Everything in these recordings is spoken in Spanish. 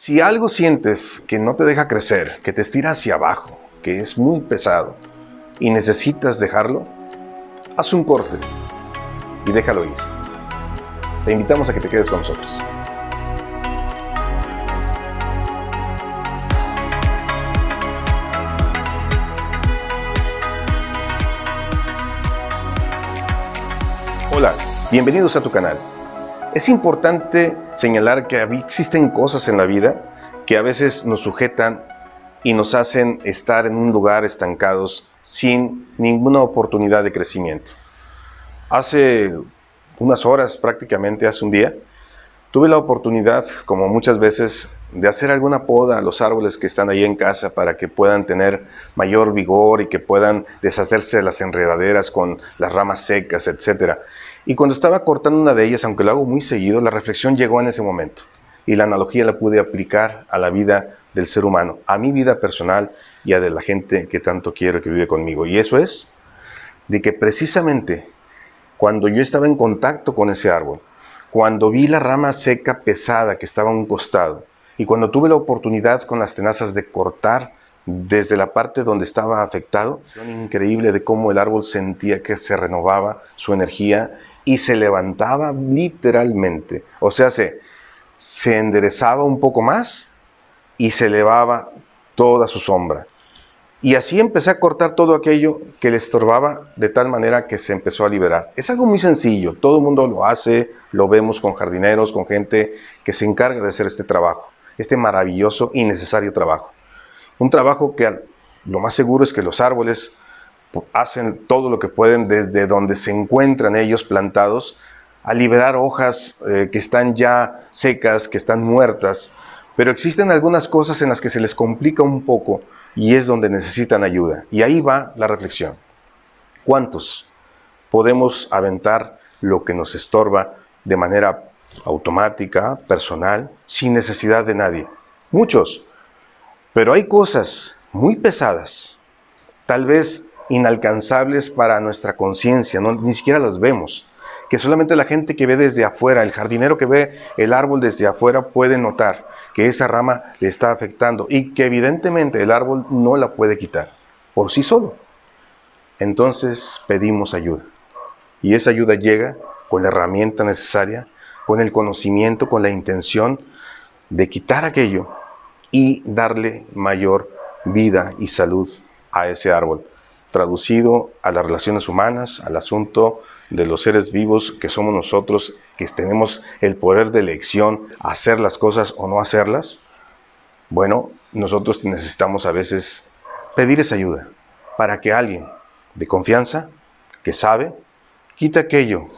Si algo sientes que no te deja crecer, que te estira hacia abajo, que es muy pesado y necesitas dejarlo, haz un corte y déjalo ir. Te invitamos a que te quedes con nosotros. Hola, bienvenidos a tu canal. Es importante señalar que existen cosas en la vida que a veces nos sujetan y nos hacen estar en un lugar estancados sin ninguna oportunidad de crecimiento. Hace unas horas, prácticamente hace un día, tuve la oportunidad, como muchas veces, de hacer alguna poda a los árboles que están ahí en casa para que puedan tener mayor vigor y que puedan deshacerse de las enredaderas con las ramas secas, etc. Y cuando estaba cortando una de ellas, aunque lo hago muy seguido, la reflexión llegó en ese momento. Y la analogía la pude aplicar a la vida del ser humano, a mi vida personal y a de la gente que tanto quiero que vive conmigo. Y eso es de que precisamente cuando yo estaba en contacto con ese árbol, cuando vi la rama seca pesada que estaba a un costado, y cuando tuve la oportunidad con las tenazas de cortar desde la parte donde estaba afectado, increíble de cómo el árbol sentía que se renovaba su energía y se levantaba literalmente. O sea, se, se enderezaba un poco más y se elevaba toda su sombra. Y así empecé a cortar todo aquello que le estorbaba de tal manera que se empezó a liberar. Es algo muy sencillo, todo el mundo lo hace, lo vemos con jardineros, con gente que se encarga de hacer este trabajo, este maravilloso y necesario trabajo. Un trabajo que lo más seguro es que los árboles hacen todo lo que pueden desde donde se encuentran ellos plantados a liberar hojas eh, que están ya secas, que están muertas, pero existen algunas cosas en las que se les complica un poco y es donde necesitan ayuda. Y ahí va la reflexión. ¿Cuántos podemos aventar lo que nos estorba de manera automática, personal, sin necesidad de nadie? Muchos. Pero hay cosas muy pesadas, tal vez inalcanzables para nuestra conciencia, ni siquiera las vemos, que solamente la gente que ve desde afuera, el jardinero que ve el árbol desde afuera puede notar que esa rama le está afectando y que evidentemente el árbol no la puede quitar por sí solo. Entonces pedimos ayuda. Y esa ayuda llega con la herramienta necesaria, con el conocimiento, con la intención de quitar aquello y darle mayor vida y salud a ese árbol traducido a las relaciones humanas, al asunto de los seres vivos que somos nosotros, que tenemos el poder de elección, hacer las cosas o no hacerlas, bueno, nosotros necesitamos a veces pedir esa ayuda para que alguien de confianza, que sabe, quite aquello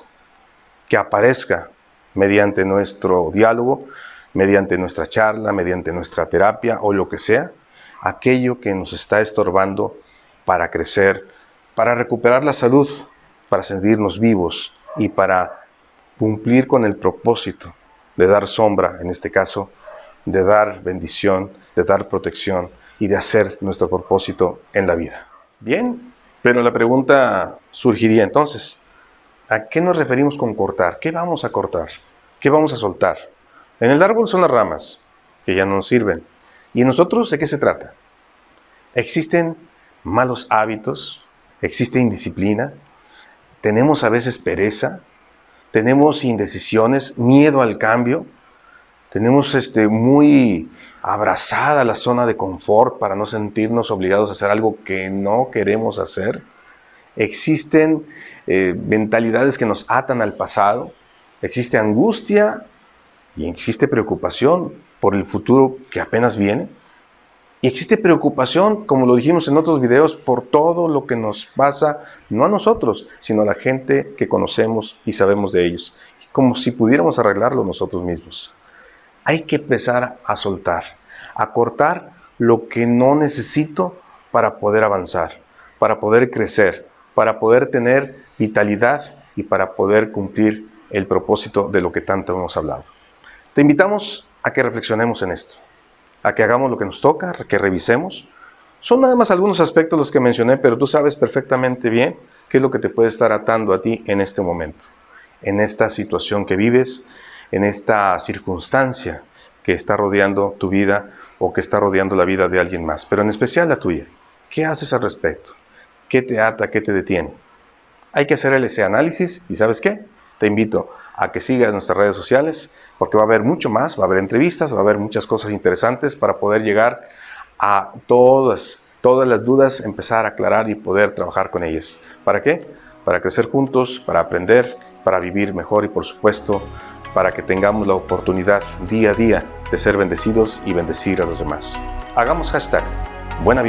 que aparezca mediante nuestro diálogo, mediante nuestra charla, mediante nuestra terapia o lo que sea, aquello que nos está estorbando para crecer, para recuperar la salud, para sentirnos vivos y para cumplir con el propósito de dar sombra, en este caso, de dar bendición, de dar protección y de hacer nuestro propósito en la vida. Bien, pero la pregunta surgiría entonces, ¿a qué nos referimos con cortar? ¿Qué vamos a cortar? ¿Qué vamos a soltar? En el árbol son las ramas, que ya no nos sirven. ¿Y en nosotros de qué se trata? Existen malos hábitos, existe indisciplina, tenemos a veces pereza, tenemos indecisiones, miedo al cambio, tenemos este, muy abrazada la zona de confort para no sentirnos obligados a hacer algo que no queremos hacer. Existen eh, mentalidades que nos atan al pasado, existe angustia y existe preocupación por el futuro que apenas viene. Y existe preocupación, como lo dijimos en otros videos, por todo lo que nos pasa, no a nosotros, sino a la gente que conocemos y sabemos de ellos, como si pudiéramos arreglarlo nosotros mismos. Hay que empezar a soltar, a cortar lo que no necesito para poder avanzar, para poder crecer, para poder tener vitalidad y para poder cumplir el propósito de lo que tanto hemos hablado. Te invitamos a que reflexionemos en esto a que hagamos lo que nos toca, que revisemos. Son nada más algunos aspectos los que mencioné, pero tú sabes perfectamente bien qué es lo que te puede estar atando a ti en este momento, en esta situación que vives, en esta circunstancia que está rodeando tu vida o que está rodeando la vida de alguien más, pero en especial la tuya. ¿Qué haces al respecto? ¿Qué te ata? ¿Qué te detiene? Hay que hacer ese análisis y ¿sabes qué? Te invito a que sigas nuestras redes sociales porque va a haber mucho más, va a haber entrevistas, va a haber muchas cosas interesantes para poder llegar a todas, todas las dudas, empezar a aclarar y poder trabajar con ellas. ¿Para qué? Para crecer juntos, para aprender, para vivir mejor y por supuesto para que tengamos la oportunidad día a día de ser bendecidos y bendecir a los demás. Hagamos hashtag Buena.